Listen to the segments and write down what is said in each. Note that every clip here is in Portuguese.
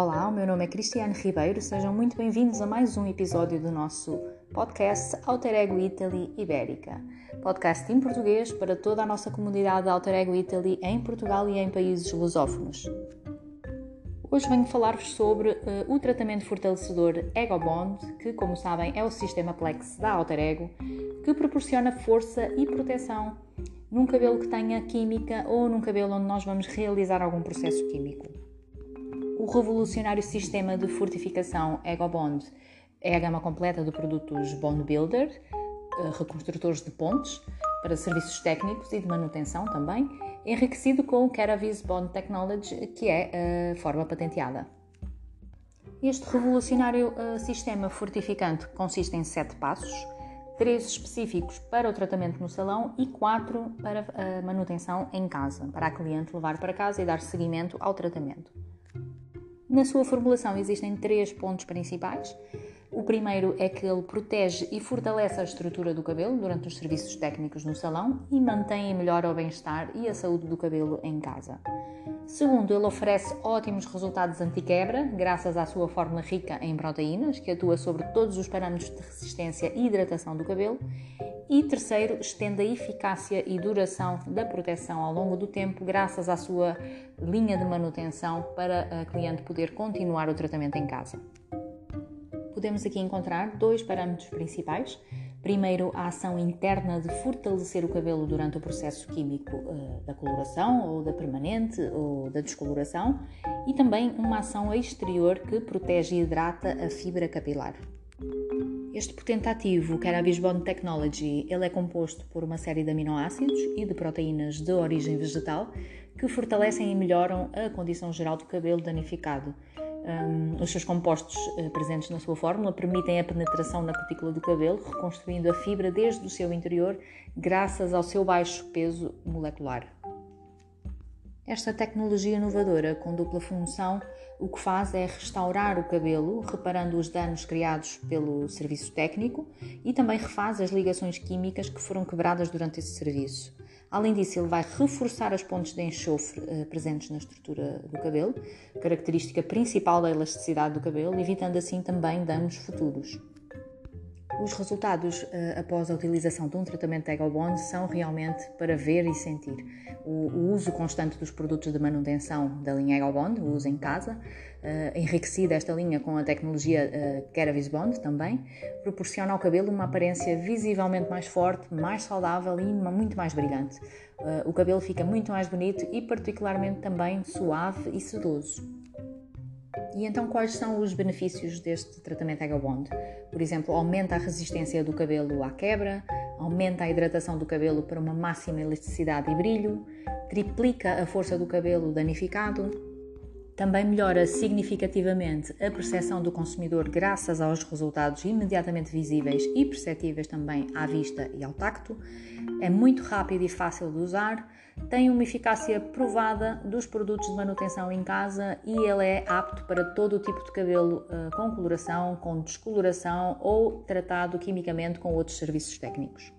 Olá, o meu nome é Cristiane Ribeiro, sejam muito bem-vindos a mais um episódio do nosso podcast Alter Ego Italy Ibérica. Podcast em português para toda a nossa comunidade Alter Ego Italy em Portugal e em países lusófonos. Hoje venho falar-vos sobre uh, o tratamento fortalecedor Ego Bond, que, como sabem, é o sistema Plex da Alter Ego, que proporciona força e proteção num cabelo que tenha química ou num cabelo onde nós vamos realizar algum processo químico. O revolucionário sistema de fortificação EgoBond é a gama completa de produtos Bond Builder, eh, reconstrutores de pontes, para serviços técnicos e de manutenção também, enriquecido com o Keravis Bond Technology, que é a forma patenteada. Este revolucionário uh, sistema fortificante consiste em sete passos, três específicos para o tratamento no salão e quatro para a manutenção em casa, para a cliente levar para casa e dar seguimento ao tratamento. Na sua formulação existem três pontos principais. O primeiro é que ele protege e fortalece a estrutura do cabelo durante os serviços técnicos no salão e mantém e melhora o bem-estar e a saúde do cabelo em casa. Segundo, ele oferece ótimos resultados anti-quebra, graças à sua fórmula rica em proteínas, que atua sobre todos os parâmetros de resistência e hidratação do cabelo. E terceiro, estende a eficácia e duração da proteção ao longo do tempo, graças à sua linha de manutenção para a cliente poder continuar o tratamento em casa. Podemos aqui encontrar dois parâmetros principais. Primeiro, a ação interna de fortalecer o cabelo durante o processo químico uh, da coloração, ou da permanente, ou da descoloração, e também uma ação exterior que protege e hidrata a fibra capilar. Este potente ativo, Cannabis Bond Technology, ele é composto por uma série de aminoácidos e de proteínas de origem vegetal que fortalecem e melhoram a condição geral do cabelo danificado. Um, os seus compostos uh, presentes na sua fórmula permitem a penetração na cutícula do cabelo, reconstruindo a fibra desde o seu interior, graças ao seu baixo peso molecular. Esta tecnologia inovadora com dupla função o que faz é restaurar o cabelo, reparando os danos criados pelo serviço técnico e também refaz as ligações químicas que foram quebradas durante esse serviço. Além disso, ele vai reforçar as pontes de enxofre eh, presentes na estrutura do cabelo, característica principal da elasticidade do cabelo, evitando assim também danos futuros. Os resultados uh, após a utilização de um tratamento de Ego Bond são realmente para ver e sentir. O, o, uso constante dos produtos de manutenção da linha Ego Bond, o uso em casa, uh, enriquecida esta linha com a tecnologia uh, Bond também, proporciona ao cabelo uma aparência visivelmente mais forte, mais saudável e muito mais brilhante. O cabelo fica muito mais bonito e particularmente também suave e sedoso. E então, quais são os benefícios deste tratamento Ego Bond? Por exemplo, aumenta a resistência do cabelo à quebra, aumenta a hidratação do cabelo para uma máxima elasticidade e brilho, triplica a força do cabelo danificado, também melhora significativamente a percepção do consumidor graças aos resultados imediatamente visíveis e perceptíveis também à vista e ao tacto. É muito rápido e fácil de usar, tem uma eficácia provada dos produtos de manutenção em casa e ele é apto para todo o tipo de cabelo uh, com coloração, com descoloração ou tratado quimicamente com outros serviços técnicos.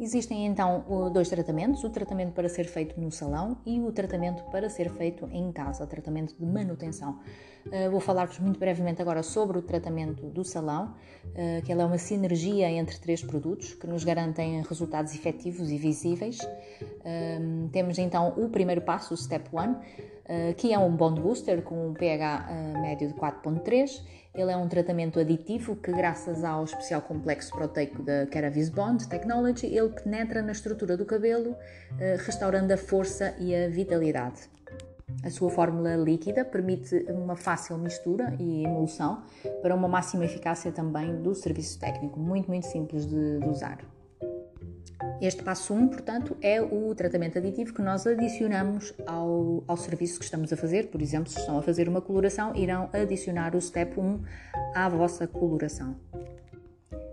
Existem então dois tratamentos: o tratamento para ser feito no salão e o tratamento para ser feito em casa, o tratamento de manutenção. Uh, vou falar-vos muito brevemente agora sobre o tratamento do salão, uh, que ela é uma sinergia entre três produtos que nos garantem resultados efetivos e visíveis. Uh, temos então o primeiro passo, o Step 1, que é um Bond Booster com um pH médio de 4.3 ele é um tratamento aditivo que, graças ao especial complexo proteico da Keravis Bond Technology, ele penetra na estrutura do cabelo, eh, restaurando a força e a vitalidade. A sua fórmula líquida permite uma fácil mistura e emulsão para uma máxima eficácia também do serviço técnico, muito, muito simples de, de usar. Este passo 1, um, portanto, é o tratamento aditivo que nós adicionamos ao, ao serviço que estamos a fazer. Por exemplo, se estão a fazer uma coloração, irão adicionar o step 1 à vossa coloração.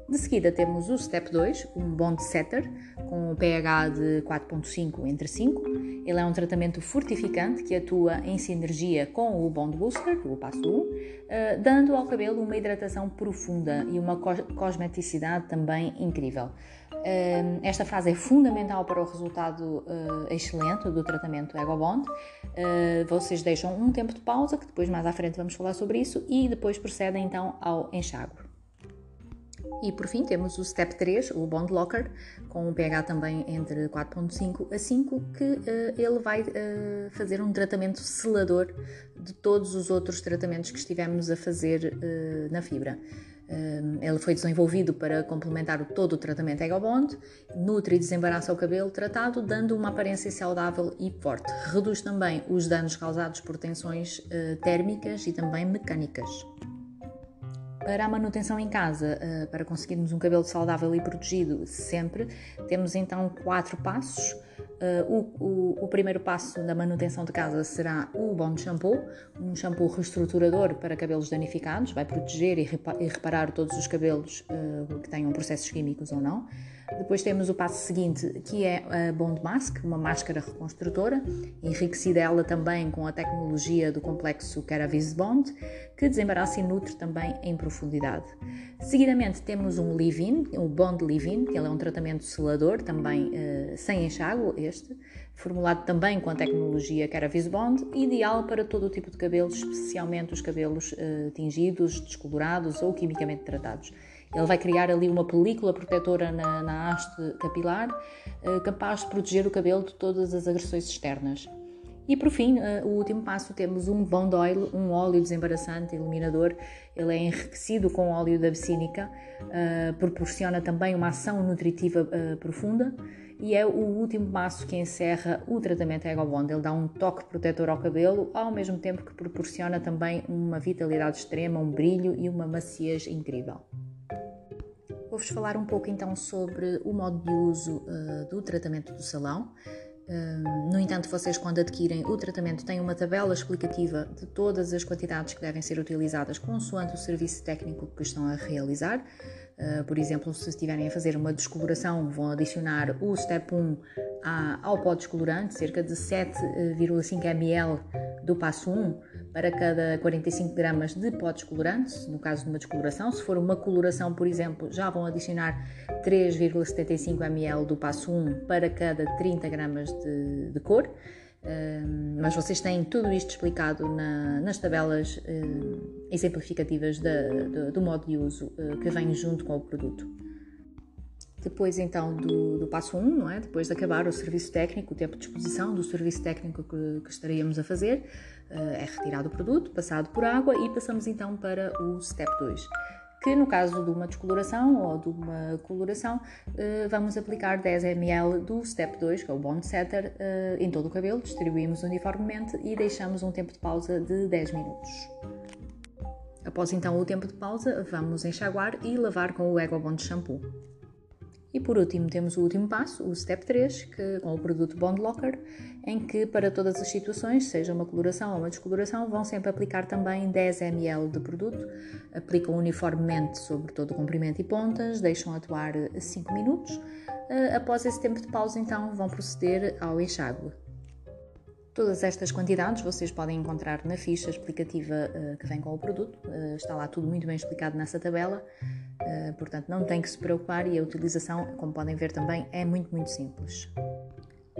De seguida temos o Step 2, um Bond Setter, com pH de 4.5 entre 5. Ele é um tratamento fortificante que atua em sinergia com o Bond Booster, o passo 1, eh, dando ao cabelo uma hidratação profunda e uma cosmeticidade também incrível. Eh, esta fase é fundamental para o resultado eh, excelente do tratamento Ego Bond. Vocês deixam um tempo de pausa, que depois mais à frente vamos falar sobre isso, e depois procedem então ao enxágue. E por fim temos o Step 3, o Bond Locker, com um pH também entre 4.5 a 5, que uh, ele vai uh, fazer um tratamento selador de todos os outros tratamentos que estivemos a fazer uh, na fibra. ele foi desenvolvido para complementar todo o tratamento Ego Bond, nutre e desembaraça o cabelo tratado, dando uma aparência saudável e forte. Reduz também os danos causados por tensões térmicas e também mecânicas. Para a manutenção em casa, uh, para conseguirmos um cabelo saudável e protegido sempre, temos então quatro passos. Uh, o, o, o, primeiro passo da manutenção de casa será o Bond Shampoo, um shampoo reestruturador para cabelos danificados, vai proteger e, repa e reparar todos os cabelos uh, que tenham processos químicos ou não. Depois temos o passo seguinte, que é a Bond Mask, uma máscara reconstrutora, enriquecida ela também com a tecnologia do complexo Ceravis Bond, que desembaraça e nutre também em profundidade. Seguidamente temos um leave-in, o Bond Leave-in, que é um tratamento selador, também uh, sem enxágue este, formulado também com a tecnologia Ceravis Bond, ideal para todo o tipo de cabelos, especialmente os cabelos uh, tingidos, descolorados ou quimicamente tratados. Ele vai criar ali uma película protetora na, na haste capilar, uh, capaz de proteger o cabelo de todas as agressões externas. E por fim, uh, o último passo, temos um Bond Oil, um óleo desembaraçante, iluminador. Ele é enriquecido com óleo da absínica, uh, proporciona também uma ação nutritiva profunda e é o último passo que encerra o tratamento Ego Bond. Ele dá um toque protetor ao cabelo, ao mesmo tempo que proporciona também uma vitalidade extrema, um brilho e uma maciez incrível. Vou-vos falar um pouco então sobre o modo de uso do tratamento do salão no entanto, vocês, quando adquirem o tratamento, têm uma tabela explicativa de todas as quantidades que devem ser utilizadas consoante o serviço técnico que estão a realizar. Uh, por exemplo, se estiverem a fazer uma descoloração, vão adicionar o Step 1 ao pó descolorante, cerca de 7,5 ml do passo 1 para cada 45 gramas de pó descolorante, no caso de uma descoloração. Se for uma coloração, por exemplo, já vão adicionar 3,75 ml do passo 1 para cada 30 gramas de, de cor. Uh, mas vocês têm tudo isto explicado na, nas tabelas uh, exemplificativas do, do modo de uso uh, que vem junto com o produto. Depois então do, do passo 1, um, é? depois de acabar o serviço técnico, o tempo de exposição do serviço técnico que, que estaríamos a fazer, é retirado o produto, passado por água e passamos então para o step 2 que no caso de uma descoloração ou de uma coloração, vamos aplicar 10 ml do Step 2, que é o Bond Setter, em todo o cabelo, distribuímos uniformemente e deixamos um tempo de pausa de 10 minutos. Após então o tempo de pausa, vamos enxaguar e lavar com o Ego Bond Shampoo. E por último, temos o último passo, o Step 3, que, com o produto Bond Locker, em que para todas as situações, seja uma coloração ou uma descoloração, vão sempre aplicar também 10 ml de produto, aplicam uniformemente sobre todo o comprimento e pontas, deixam atuar 5 minutos. Eh, após esse tempo de pausa, então, vão proceder ao enxágue. Todas estas quantidades vocês podem encontrar na ficha explicativa uh, que vem com o produto, uh, está lá tudo muito bem explicado nessa tabela, uh, portanto não tem que se preocupar e a utilização, como podem ver também, é muito, muito simples.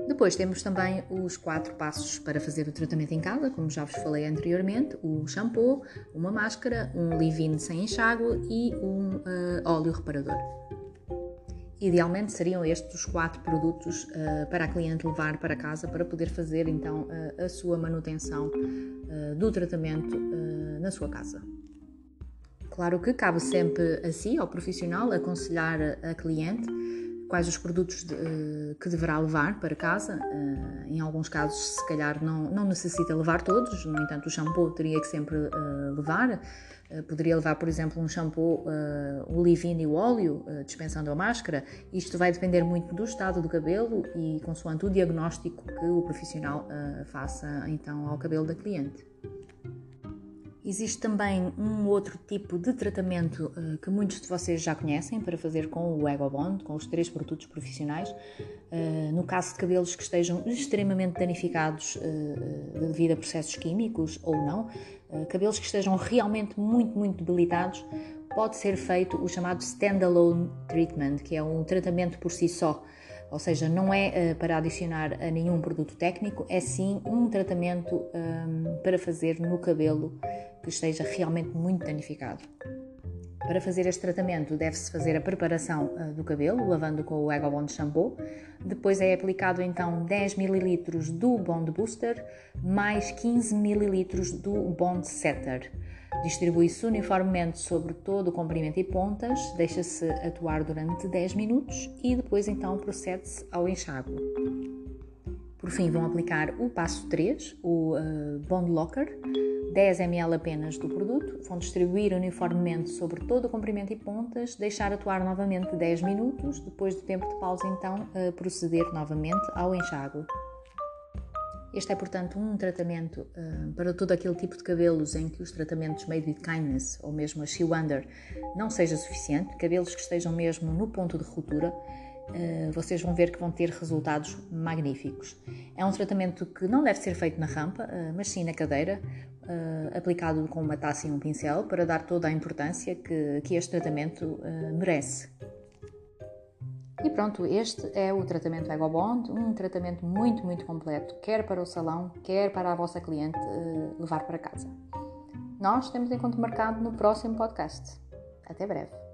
Depois temos também os quatro passos para fazer o tratamento em casa, como já vos falei anteriormente: o shampoo, uma máscara, um leave-in sem enxágue e um óleo reparador. Idealmente seriam estes os quatro produtos uh, para a cliente levar para casa para poder fazer então uh, a sua manutenção uh, do tratamento na sua casa. Claro que cabe sempre a si, ao profissional, aconselhar a cliente quais os produtos de, que deverá levar para casa. em alguns casos, se calhar, não, não necessita levar todos, no entanto, o shampoo teria que sempre levar. Eh, poderia levar, por exemplo, um shampoo, o leave-in e o óleo, dispensando a máscara. Isto vai depender muito do estado do cabelo e consoante o diagnóstico que o profissional faça então ao cabelo da cliente. Existe também um outro tipo de tratamento uh, que muitos de vocês já conhecem para fazer com o Ego Bond, com os três produtos profissionais. Uh, no caso de cabelos que estejam extremamente danificados uh, devido a processos químicos ou não, cabelos que estejam realmente muito, muito debilitados, pode ser feito o chamado Standalone Treatment, que é um tratamento por si só ou seja, não é uh, para adicionar a nenhum produto técnico, é sim um tratamento um, ehm, para fazer no cabelo que esteja realmente muito danificado. Para fazer este tratamento deve-se fazer a preparação uh, do cabelo, lavando com o Ego Bond Shampoo. Depois é aplicado então 10 ml do Bond Booster mais 15 ml do Bond Setter. Distribui-se uniformemente sobre todo o comprimento e pontas, deixa-se atuar durante 10 minutos e depois então procede-se ao enxágue. Por fim, vão aplicar o passo 3, o uh, Bond Locker, 10 ml apenas do produto, vão distribuir uniformemente sobre todo o comprimento e pontas, deixar atuar novamente 10 minutos, depois do tempo de pausa então proceder novamente ao enxágue. Este é, portanto, um tratamento uh, para todo aquele tipo de cabelos em que os tratamentos made with kindness ou mesmo a She Wonder não seja suficiente, cabelos que estejam mesmo no ponto de ruptura, vocês vão ver que vão ter resultados magníficos. É um tratamento que não deve ser feito na rampa, uh, mas sim na cadeira, aplicado com uma taça e um pincel para dar toda a importância que, que este tratamento merece. E pronto, este é o tratamento Ego Bond, um tratamento muito, muito completo, quer para o salão, quer para a vossa cliente levar para casa. Nós temos encontro marcado no próximo podcast. Até breve.